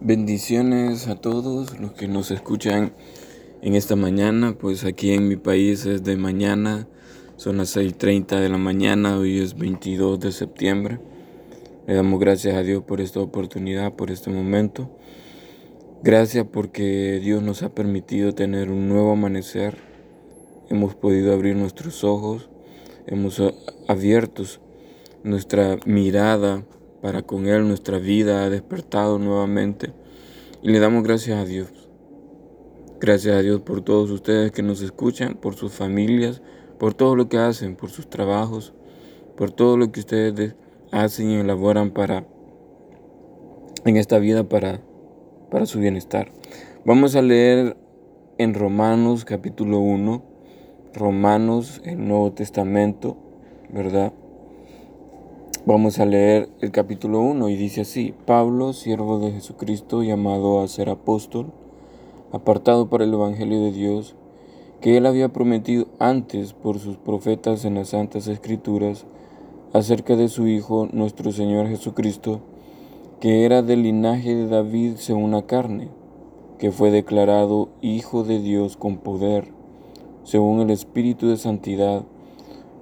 Bendiciones a todos los que nos escuchan en esta mañana, pues aquí en mi país es de mañana, son las 6.30 de la mañana, hoy es 22 de septiembre. Le damos gracias a Dios por esta oportunidad, por este momento. Gracias porque Dios nos ha permitido tener un nuevo amanecer. Hemos podido abrir nuestros ojos, hemos abierto nuestra mirada para con Él nuestra vida ha despertado nuevamente y le damos gracias a Dios. Gracias a Dios por todos ustedes que nos escuchan, por sus familias, por todo lo que hacen, por sus trabajos, por todo lo que ustedes hacen y elaboran para en esta vida para, para su bienestar. Vamos a leer en Romanos capítulo 1, Romanos, el Nuevo Testamento, ¿verdad? Vamos a leer el capítulo 1 y dice así, Pablo, siervo de Jesucristo, llamado a ser apóstol, apartado para el Evangelio de Dios, que él había prometido antes por sus profetas en las Santas Escrituras, acerca de su Hijo, nuestro Señor Jesucristo, que era del linaje de David según la carne, que fue declarado Hijo de Dios con poder, según el Espíritu de Santidad,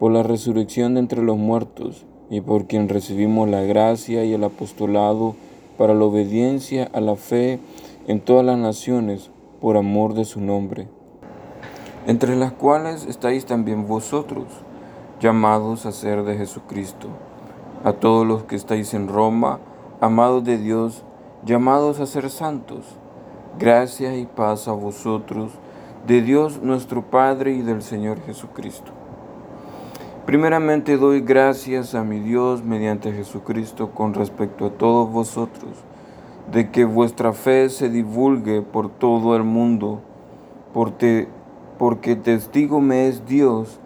por la resurrección de entre los muertos, y por quien recibimos la gracia y el apostolado para la obediencia a la fe en todas las naciones por amor de su nombre, entre las cuales estáis también vosotros, llamados a ser de Jesucristo, a todos los que estáis en Roma, amados de Dios, llamados a ser santos, gracia y paz a vosotros, de Dios nuestro Padre y del Señor Jesucristo. Primeramente doy gracias a mi Dios mediante Jesucristo con respecto a todos vosotros, de que vuestra fe se divulgue por todo el mundo, porque, porque testigo me es Dios,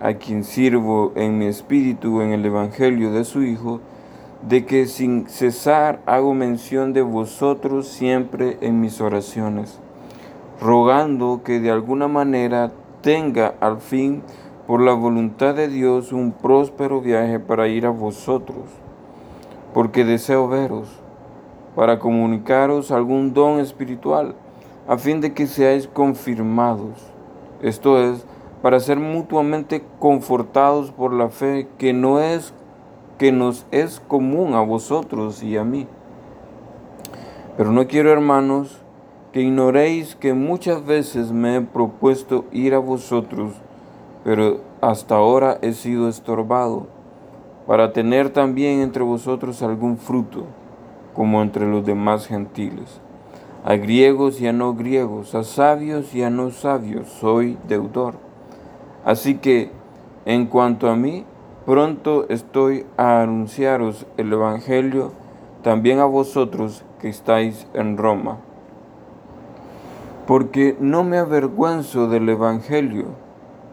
a quien sirvo en mi espíritu en el Evangelio de su Hijo, de que sin cesar hago mención de vosotros siempre en mis oraciones, rogando que de alguna manera tenga al fin por la voluntad de Dios un próspero viaje para ir a vosotros, porque deseo veros, para comunicaros algún don espiritual, a fin de que seáis confirmados, esto es, para ser mutuamente confortados por la fe que no es que nos es común a vosotros y a mí. Pero no quiero, hermanos, que ignoréis que muchas veces me he propuesto ir a vosotros pero hasta ahora he sido estorbado, para tener también entre vosotros algún fruto, como entre los demás gentiles. A griegos y a no griegos, a sabios y a no sabios, soy deudor. Así que, en cuanto a mí, pronto estoy a anunciaros el Evangelio también a vosotros que estáis en Roma. Porque no me avergüenzo del Evangelio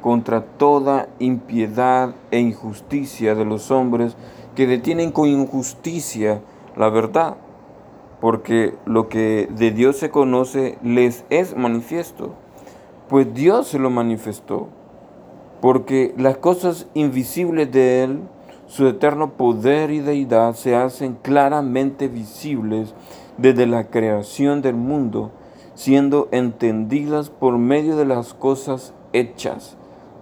contra toda impiedad e injusticia de los hombres que detienen con injusticia la verdad, porque lo que de Dios se conoce les es manifiesto, pues Dios se lo manifestó, porque las cosas invisibles de Él, su eterno poder y deidad se hacen claramente visibles desde la creación del mundo, siendo entendidas por medio de las cosas hechas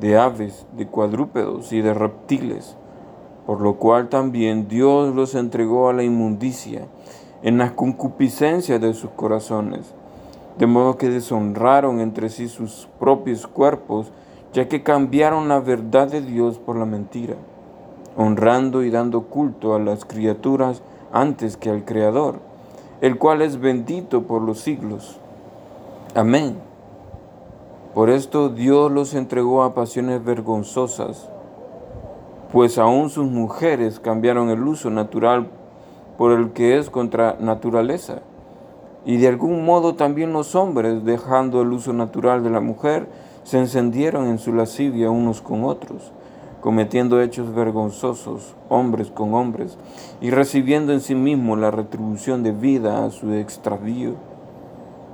de aves, de cuadrúpedos y de reptiles, por lo cual también Dios los entregó a la inmundicia en las concupiscencias de sus corazones, de modo que deshonraron entre sí sus propios cuerpos, ya que cambiaron la verdad de Dios por la mentira, honrando y dando culto a las criaturas antes que al Creador, el cual es bendito por los siglos. Amén. Por esto Dios los entregó a pasiones vergonzosas, pues aún sus mujeres cambiaron el uso natural por el que es contra naturaleza y de algún modo también los hombres, dejando el uso natural de la mujer, se encendieron en su lascivia unos con otros, cometiendo hechos vergonzosos, hombres con hombres, y recibiendo en sí mismos la retribución de vida a su extravío.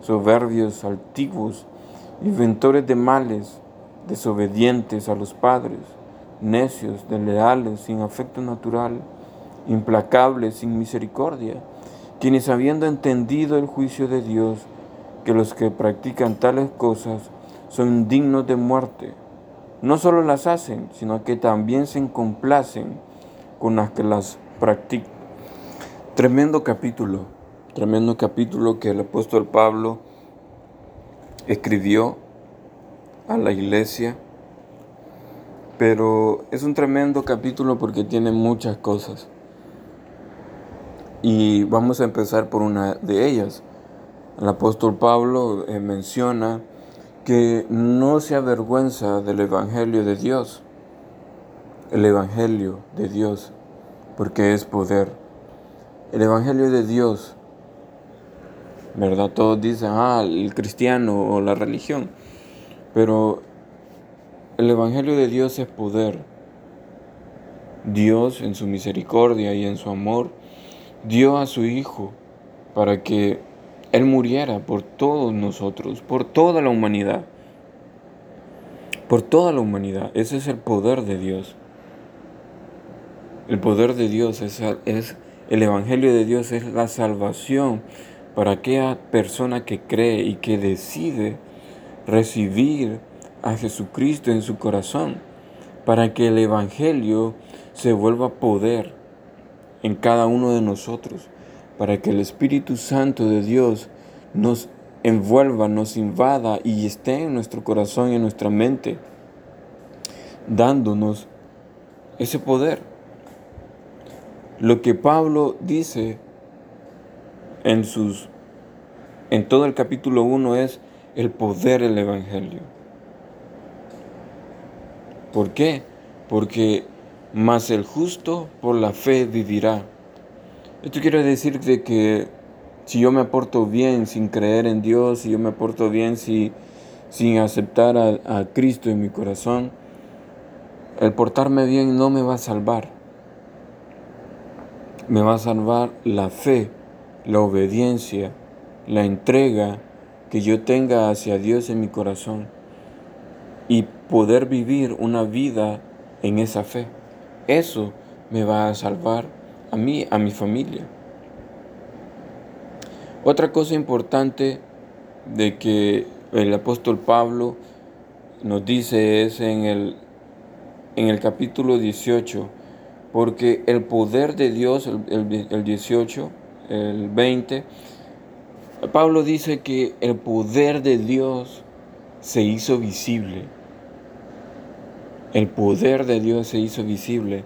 soberbios, altivos, inventores de males, desobedientes a los padres, necios, desleales, sin afecto natural, implacables, sin misericordia quienes habiendo entendido el juicio de Dios, que los que practican tales cosas son dignos de muerte, no solo las hacen, sino que también se complacen con las que las practican. Tremendo capítulo, tremendo capítulo que el apóstol Pablo escribió a la iglesia, pero es un tremendo capítulo porque tiene muchas cosas. Y vamos a empezar por una de ellas. El apóstol Pablo eh, menciona que no se avergüenza del Evangelio de Dios. El Evangelio de Dios, porque es poder. El Evangelio de Dios, ¿verdad? Todos dicen, ah, el cristiano o la religión. Pero el Evangelio de Dios es poder. Dios en su misericordia y en su amor dio a su Hijo para que Él muriera por todos nosotros, por toda la humanidad. Por toda la humanidad. Ese es el poder de Dios. El poder de Dios es, es el Evangelio de Dios, es la salvación para aquella persona que cree y que decide recibir a Jesucristo en su corazón, para que el Evangelio se vuelva poder en cada uno de nosotros, para que el Espíritu Santo de Dios nos envuelva, nos invada y esté en nuestro corazón y en nuestra mente, dándonos ese poder. Lo que Pablo dice en sus en todo el capítulo 1 es el poder del evangelio. ¿Por qué? Porque mas el justo por la fe vivirá. Esto quiere decir de que si yo me porto bien sin creer en Dios, si yo me porto bien si, sin aceptar a, a Cristo en mi corazón, el portarme bien no me va a salvar. Me va a salvar la fe, la obediencia, la entrega que yo tenga hacia Dios en mi corazón y poder vivir una vida en esa fe. Eso me va a salvar a mí, a mi familia. Otra cosa importante de que el apóstol Pablo nos dice es en el, en el capítulo 18, porque el poder de Dios, el, el 18, el 20, Pablo dice que el poder de Dios se hizo visible el poder de Dios se hizo visible.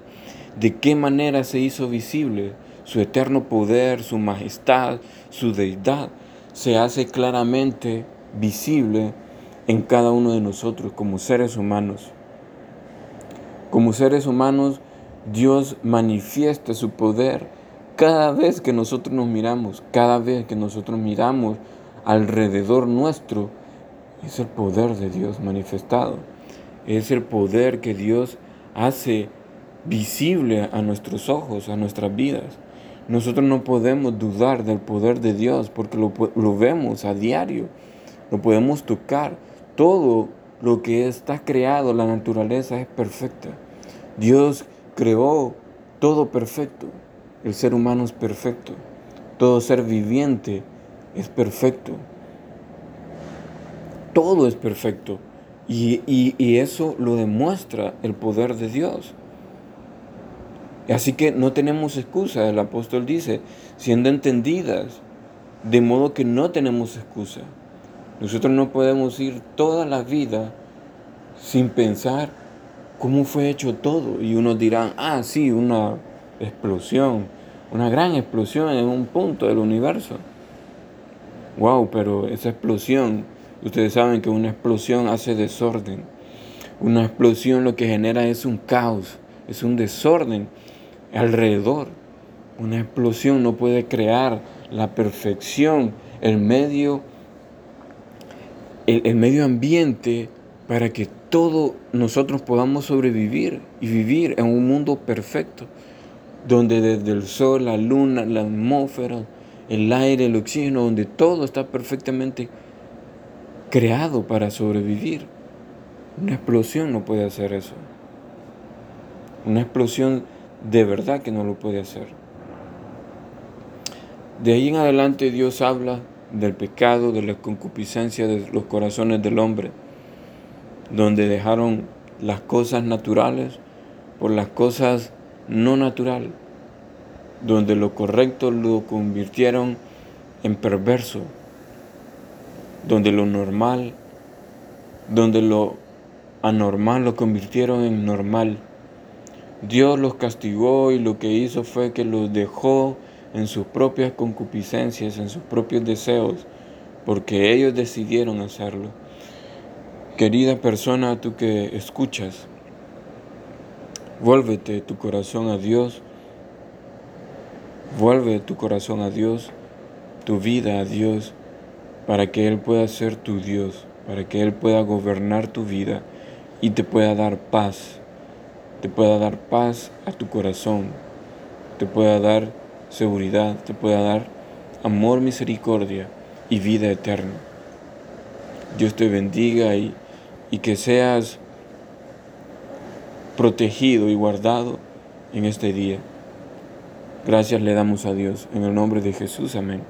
¿De qué manera se hizo visible? Su eterno poder, su majestad, su deidad se hace claramente visible en cada uno de nosotros como seres humanos. Como seres humanos, Dios manifiesta su poder cada vez que nosotros nos miramos, cada vez que nosotros miramos alrededor nuestro, es el poder de Dios manifestado es el poder que Dios hace visible a nuestros ojos, a nuestras vidas. Nosotros no podemos dudar del poder de Dios porque lo, vemos a diario. lo podemos tocar. Todo lo que está creado, la naturaleza es perfecta. Dios creó todo perfecto. El ser humano es perfecto. Todo ser viviente es perfecto. Todo es perfecto. Y, y, eso lo demuestra el poder de Dios. Así que no tenemos excusa, el apóstol dice, siendo entendidas, de modo que no tenemos excusa. Nosotros no podemos ir toda la vida sin pensar cómo fue hecho todo. Y unos dirán, ah, sí, una explosión, una gran explosión en un punto del universo. Wow, pero esa explosión, ustedes saben que una explosión hace desorden. Una explosión lo que genera es un caos, es un desorden alrededor. Una explosión no puede crear la perfección, el medio, el, medio ambiente para que todos nosotros podamos sobrevivir y vivir en un mundo perfecto, donde desde el sol, la luna, la atmósfera, el aire, el oxígeno, donde todo está perfectamente creado para sobrevivir. Una explosión no puede hacer eso. Una explosión de verdad que no lo puede hacer. De ahí en adelante Dios habla del pecado, de la concupiscencia de los corazones del hombre, donde dejaron las cosas naturales por las cosas no naturales, donde lo correcto lo convirtieron en perverso, donde lo normal, donde lo anormal lo convirtieron en normal Dios los castigó y lo que hizo fue que los dejó en sus propias concupiscencias, en sus propios deseos, porque ellos decidieron hacerlo. Querida persona, tú que escuchas, vuélvete tu corazón a Dios, vuelve tu corazón a Dios, tu vida a Dios, para que Él pueda ser tu Dios, para que Él pueda gobernar tu vida y te pueda dar paz. Te pueda dar paz a tu corazón, te pueda dar seguridad, te pueda dar amor, misericordia y vida eterna. Dios te bendiga y, y que seas protegido y guardado en este día. Gracias le damos a Dios. En el nombre de Jesús, amén.